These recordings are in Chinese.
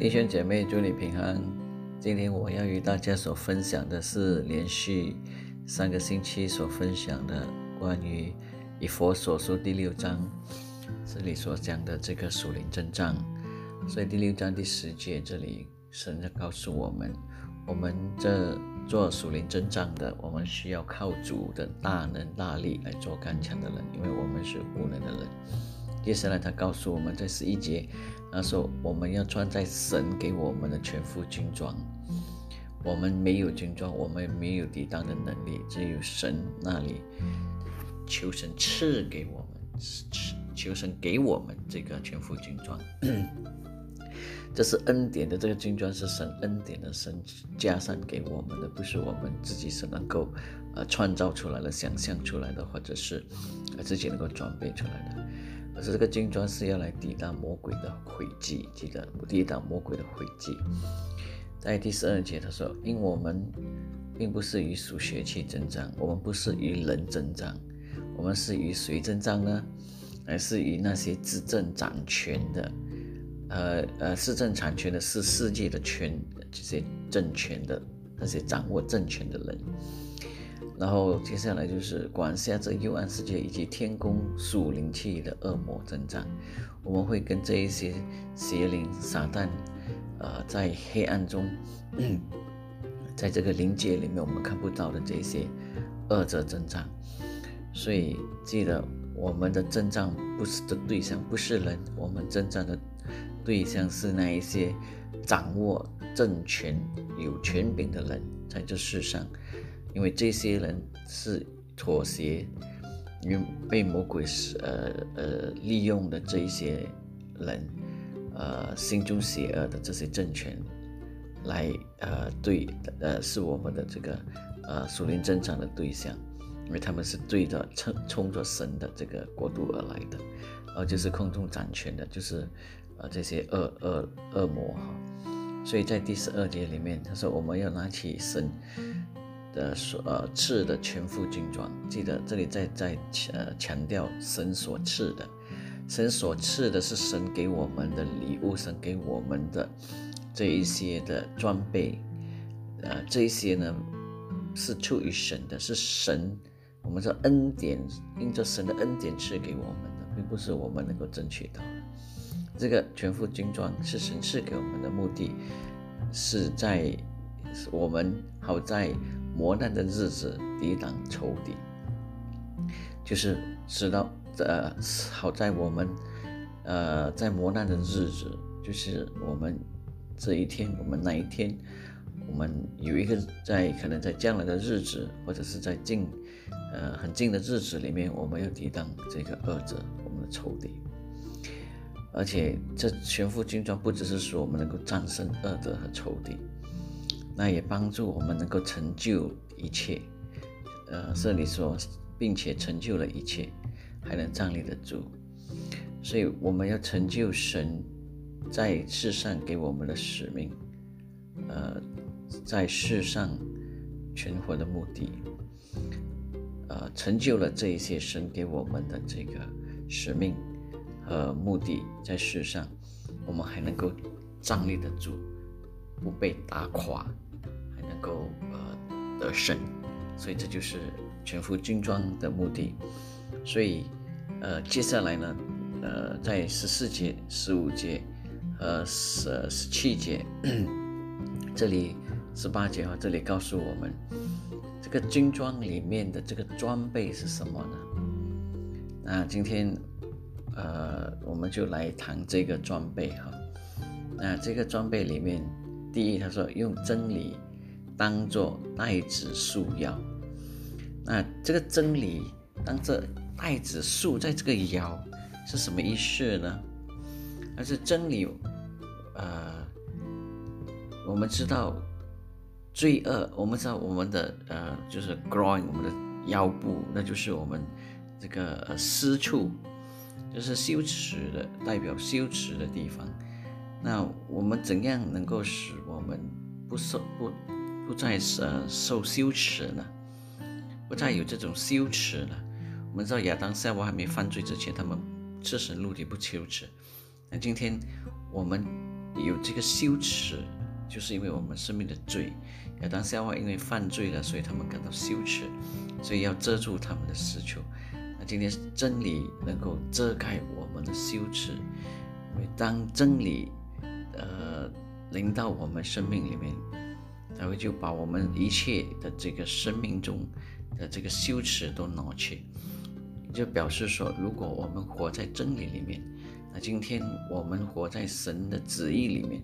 弟兄姐妹，祝你平安。今天我要与大家所分享的是连续三个星期所分享的关于以佛所说第六章这里所讲的这个属灵真章。所以第六章第十节这里神在告诉我们，我们这做属灵真章的，我们需要靠主的大能大力来做刚强的人，因为我们是无能的人。接下来他告诉我们在十一节。他说：“我们要穿在神给我们的全副军装。我们没有军装，我们没有抵挡的能力，只有神那里求神赐给我们，赐求神给我们这个全副军装。这是恩典的，这个军装是神恩典的，神加上给我们的，不是我们自己是能够呃创造出来的、想象出来的，或者是呃自己能够装备出来的。”可是这个金砖是要来抵挡魔鬼的诡计，记得抵挡魔鬼的诡计。在第十二节他说：“因我们并不是与属血气增长，我们不是与人增长，我们是与谁增长呢？而是与那些执政掌权的，呃呃，执政掌权的是世界的权，这些政权的那些掌握政权的人。”然后接下来就是管辖这幽暗世界以及天宫属灵气的恶魔增长，我们会跟这一些邪灵撒旦，呃，在黑暗中，在这个灵界里面我们看不到的这些恶者增长。所以记得我们的增长不是的对象不是人，我们增长的对象是那一些掌握政权有权柄的人，在这世上。因为这些人是妥协，因为被魔鬼是呃呃利用的这一些人，呃心中邪恶的这些政权，来呃对呃是我们的这个呃属灵增长的对象，因为他们是对着冲冲着神的这个国度而来的，呃就是空中掌权的，就是呃这些恶恶恶魔哈，所以在第十二节里面他说我们要拿起神。的所呃赐的全副军装，记得这里在在呃强调神所赐的，神所赐的是神给我们的礼物，神给我们的这一些的装备，呃这一些呢是出于神的，是神我们说恩典，因着神的恩典赐给我们的，并不是我们能够争取到的。这个全副军装是神赐给我们的目的，是在我们好在。磨难的日子抵挡仇敌，就是知道呃，好在我们呃在磨难的日子，就是我们这一天，我们那一天，我们有一个在可能在将来的日子，或者是在近呃很近的日子里面，我们要抵挡这个恶者，我们的仇敌。而且这全副军装不只是说我们能够战胜恶者和仇敌。那也帮助我们能够成就一切，呃，这里说，并且成就了一切，还能站立得住。所以我们要成就神在世上给我们的使命，呃，在世上存活的目的，呃，成就了这一些神给我们的这个使命和目的，在世上，我们还能够站立得住，不被打垮。够呃得胜，所以这就是全副军装的目的。所以呃接下来呢，呃在十四节、十五节和十十七节，这里十八节啊，这里告诉我们这个军装里面的这个装备是什么呢？那今天呃我们就来谈这个装备哈。那这个装备里面，第一他说用真理。当做带子束腰，那这个真理当这带子束在这个腰是什么意思呢？那是真理，呃，我们知道罪恶，我们知道我们的呃就是 groin 我们的腰部，那就是我们这个私处，就是羞耻的代表羞耻的地方。那我们怎样能够使我们不受不？不再呃受羞耻了，不再有这种羞耻了。我们知道亚当夏娃还没犯罪之前，他们赤身露体不羞耻。那今天我们有这个羞耻，就是因为我们生命的罪。亚当夏娃因为犯罪了，所以他们感到羞耻，所以要遮住他们的死求。那今天真理能够遮盖我们的羞耻，因为当真理呃临到我们生命里面，才会就把我们一切的这个生命中的这个羞耻都拿去，就表示说，如果我们活在真理里面。那今天我们活在神的旨意里面，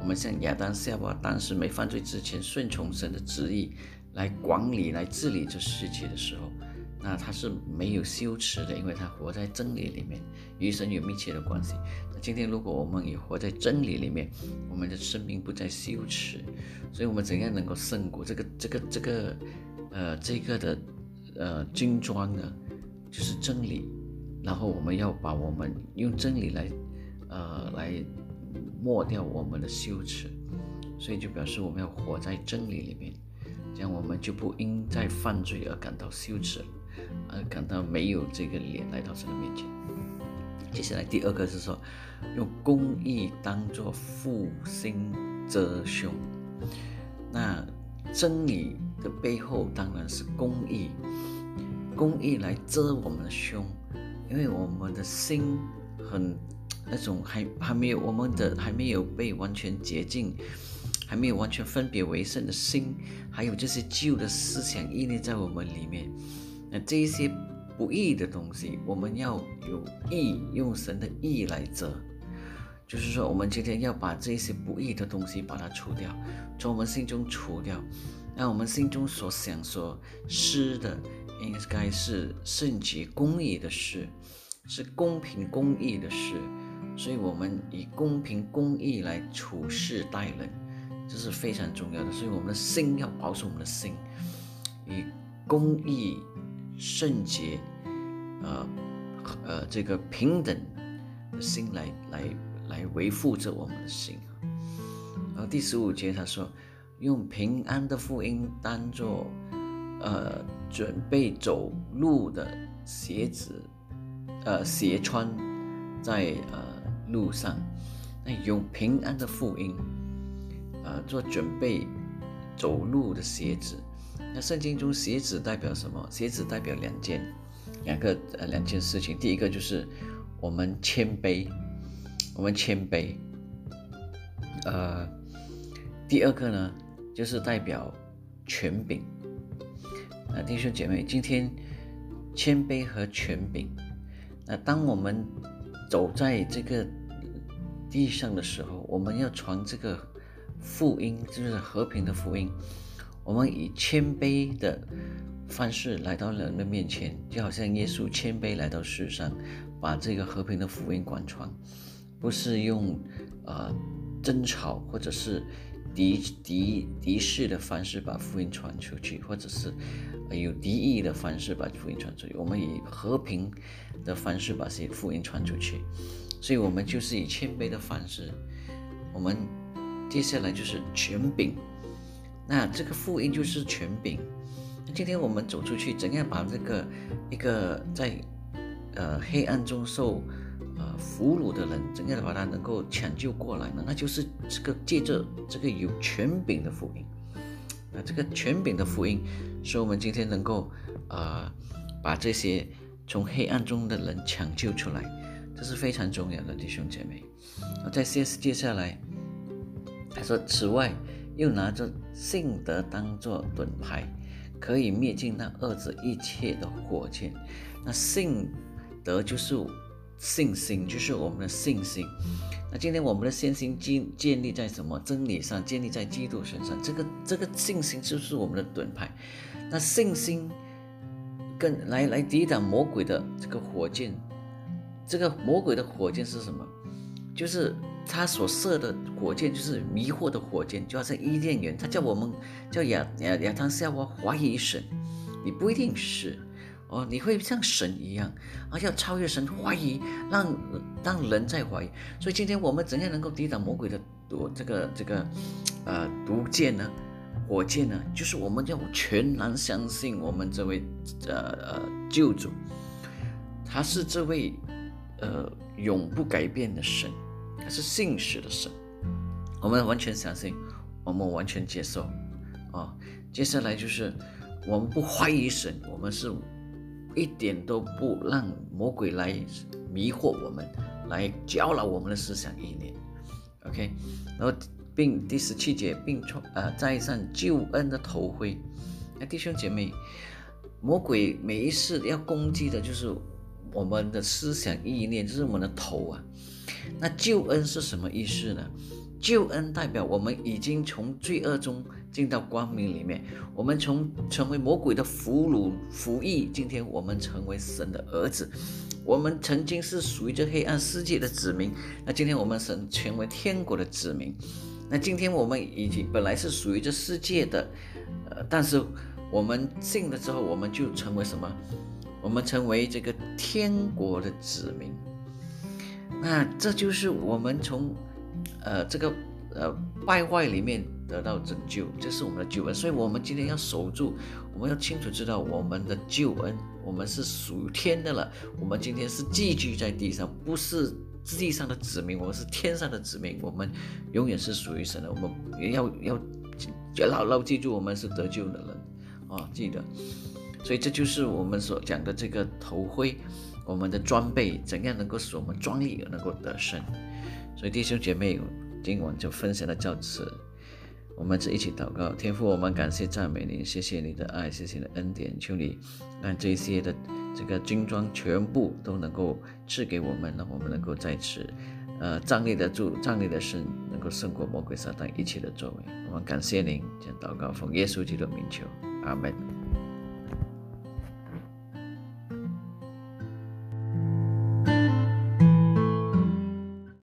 我们像亚当夏娃当时没犯罪之前，顺从神的旨意来管理、来治理这世界的时候，那他是没有羞耻的，因为他活在真理里面，与神有密切的关系。那今天如果我们也活在真理里面，我们的生命不再羞耻，所以我们怎样能够胜过这个、这个、这个，呃，这个的，呃，军装呢？就是真理。然后我们要把我们用真理来，呃，来抹掉我们的羞耻，所以就表示我们要活在真理里面，这样我们就不因在犯罪而感到羞耻，而感到没有这个脸来到神的面前。接下来第二个是说，用公义当做负心遮胸。那真理的背后当然是公义，公义来遮我们的胸。因为我们的心很那种还还没有我们的还没有被完全洁净，还没有完全分别为圣的心，还有这些旧的思想屹立在我们里面。那这一些不义的东西，我们要有义，用神的义来遮。就是说，我们今天要把这些不义的东西把它除掉，从我们心中除掉。那我们心中所想所思的。应该是圣洁公义的事，是公平公义的事，所以我们以公平公义来处事待人，这是非常重要的。所以我们的心要保守我们的心，以公义、圣洁、呃呃这个平等的心来来来维护着我们的心啊。然后第十五节他说，用平安的福音当做。呃，准备走路的鞋子，呃，鞋穿在呃路上，那用平安的福音，呃，做准备走路的鞋子。那圣经中鞋子代表什么？鞋子代表两件，两个呃两件事情。第一个就是我们谦卑，我们谦卑。呃，第二个呢，就是代表权柄。那弟兄姐妹，今天谦卑和权柄。那当我们走在这个地上的时候，我们要传这个福音，就是和平的福音。我们以谦卑的方式来到人的面前，就好像耶稣谦卑来到世上，把这个和平的福音广传，不是用呃争吵或者是。敌敌敌视的方式把福音传出去，或者是有敌意的方式把福音传出去。我们以和平的方式把这些福音传出去，所以我们就是以谦卑的方式。我们接下来就是权柄，那这个福音就是权柄。今天我们走出去，怎样把这个一个在呃黑暗中受。呃，俘虏的人怎样把他能够抢救过来呢？那就是这个借着这个有权柄的福音，那这个权柄的福音，使我们今天能够呃把这些从黑暗中的人抢救出来，这是非常重要的，弟兄姐妹。在 C.S. 接下来，他说，此外又拿着信德当做盾牌，可以灭尽那二者一切的火箭。那信德就是。信心就是我们的信心。那今天我们的信心建建立在什么真理上？建立在基督身上。这个这个信心就是我们的盾牌。那信心跟来来抵挡魔鬼的这个火箭。这个魔鬼的火箭是什么？就是他所射的火箭，就是迷惑的火箭，就好像伊甸园，他叫我们叫亚亚亚当夏娃怀疑神，你不一定是。哦，你会像神一样啊，要超越神，怀疑，让让人在怀疑。所以今天我们怎样能够抵挡魔鬼的毒这个这个呃毒箭呢？火箭呢？就是我们要全然相信我们这位呃呃救主，他是这位呃永不改变的神，他是信实的神。我们完全相信，我们完全接受。啊，接下来就是我们不怀疑神，我们是一点都不让魔鬼来迷惑我们，来搅扰我们的思想意念。OK，然后并第十七节，并从呃戴上救恩的头盔。那弟兄姐妹，魔鬼每一次要攻击的就是我们的思想意念，就是我们的头啊。那救恩是什么意思呢？救恩代表我们已经从罪恶中进到光明里面，我们从成为魔鬼的俘虏、服役，今天我们成为神的儿子。我们曾经是属于这黑暗世界的子民，那今天我们神成为天国的子民。那今天我们已经本来是属于这世界的，呃，但是我们信了之后，我们就成为什么？我们成为这个天国的子民。那这就是我们从。呃，这个呃败坏里面得到拯救，这是我们的救恩。所以，我们今天要守住，我们要清楚知道我们的救恩，我们是属于天的了。我们今天是寄居在地上，不是地上的子民，我们是天上的子民。我们永远是属于神的。我们要要牢牢记住，我们是得救的人啊！记得，所以这就是我们所讲的这个头盔，我们的装备怎样能够使我们壮丽而能够得胜。所以弟兄姐妹，今晚就分享到此，我们一起祷告，天父，我们感谢赞美你，谢谢你的爱，谢谢你的恩典，求你让这些的这个军装全部都能够赐给我们，让我们能够在此，呃，站立得住，站立的胜，能够胜过魔鬼撒旦一切的作为。我们感谢您，将祷告奉耶稣基督名求，阿门。